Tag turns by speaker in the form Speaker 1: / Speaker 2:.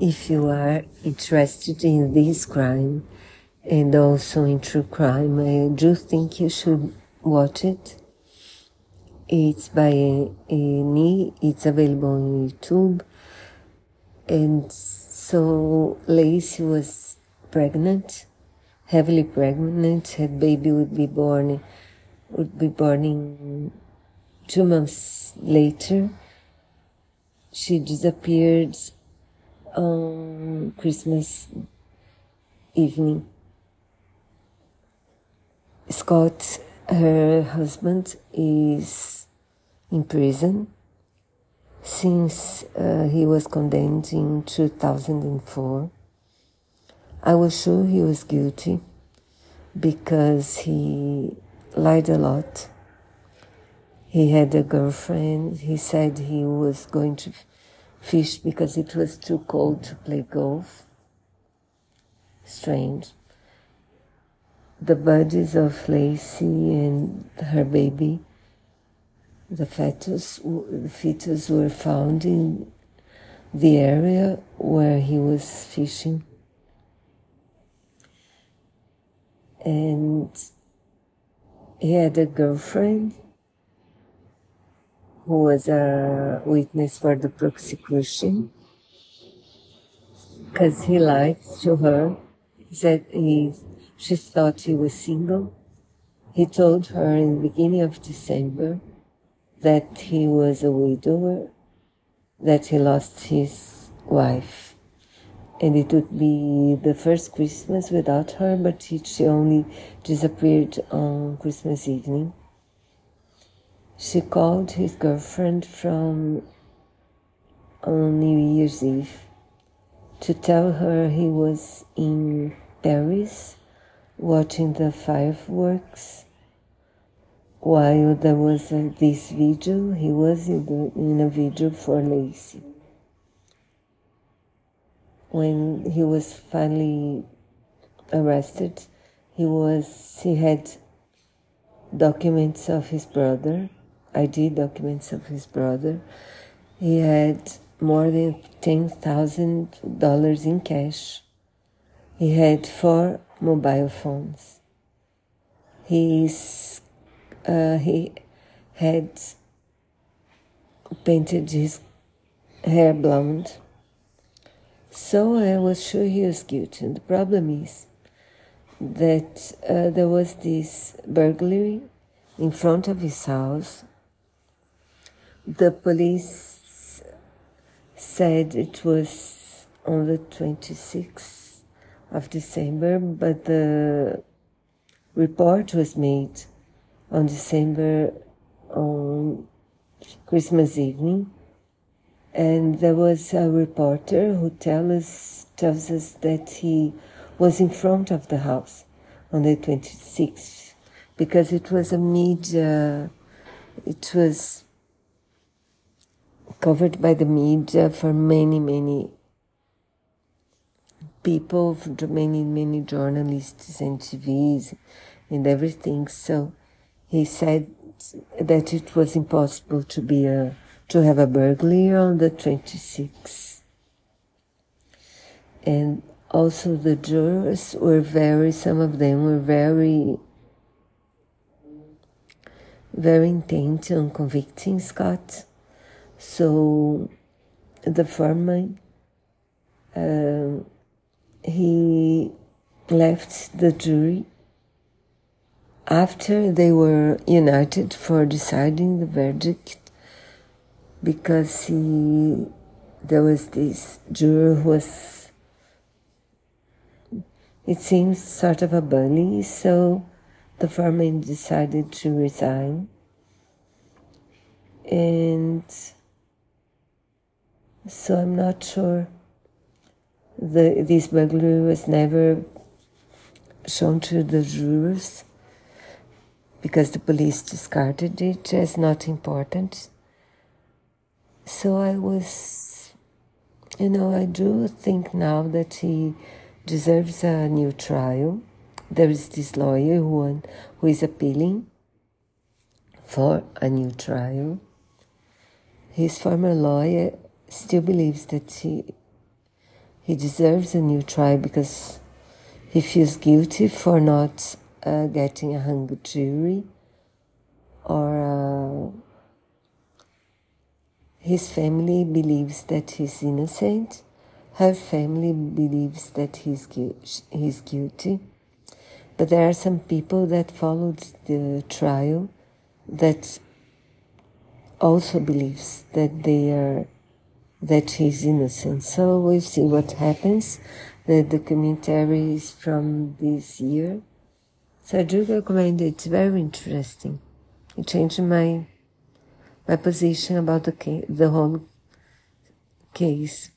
Speaker 1: If you are interested in this crime and also in true crime, I do think you should watch it. It's by uh, me. It's available on YouTube. And so Laci was pregnant, heavily pregnant. Her baby would be born, would be born in two months later. She disappeared on Christmas evening. Scott, her husband, is in prison since uh, he was condemned in 2004. I was sure he was guilty because he lied a lot. He had a girlfriend. He said he was going to fish because it was too cold to play golf. Strange. The bodies of Laci and her baby, the fetus, the fetus were found in the area where he was fishing. And he had a girlfriend who was a witness for the prosecution because he lied to her. He said he, she thought he was single. He told her in the beginning of December that he was a widower, that he lost his wife. And it would be the first Christmas without her, but she only disappeared on Christmas evening she called his girlfriend from on New Year's Eve to tell her he was in Paris watching the fireworks while there was a, this video. He was in, the, in a video for Laci. When he was finally arrested, he was he had documents of his brother ID documents of his brother. He had more than $10,000 in cash. He had four mobile phones. He's, uh, he had painted his hair blonde. So I was sure he was guilty. And the problem is that uh, there was this burglary in front of his house the police said it was on the 26th of December, but the report was made on December on Christmas evening. And there was a reporter who tell us, tells us that he was in front of the house on the 26th because it was a media, uh, it was covered by the media for many, many people, for many, many journalists and TVs and everything. So he said that it was impossible to be a, to have a burglary on the 26th. And also the jurors were very, some of them were very, very intent on convicting Scott so the foreman, uh, he left the jury after they were united for deciding the verdict because he there was this juror who was it seems sort of a bully. So the foreman decided to resign. And so I'm not sure. The, this burglary was never shown to the jurors because the police discarded it as not important. So I was, you know, I do think now that he deserves a new trial. There is this lawyer who, who is appealing for a new trial. His former lawyer still believes that he, he deserves a new trial because he feels guilty for not uh, getting a hung jury or uh, his family believes that he's innocent. Her family believes that he's, gu- he's guilty. But there are some people that followed the trial that also believes that they are that he's innocent. So we'll see what happens. The documentary is from this year. So I do recommend it. It's very interesting. It changed my my position about the case, the whole case.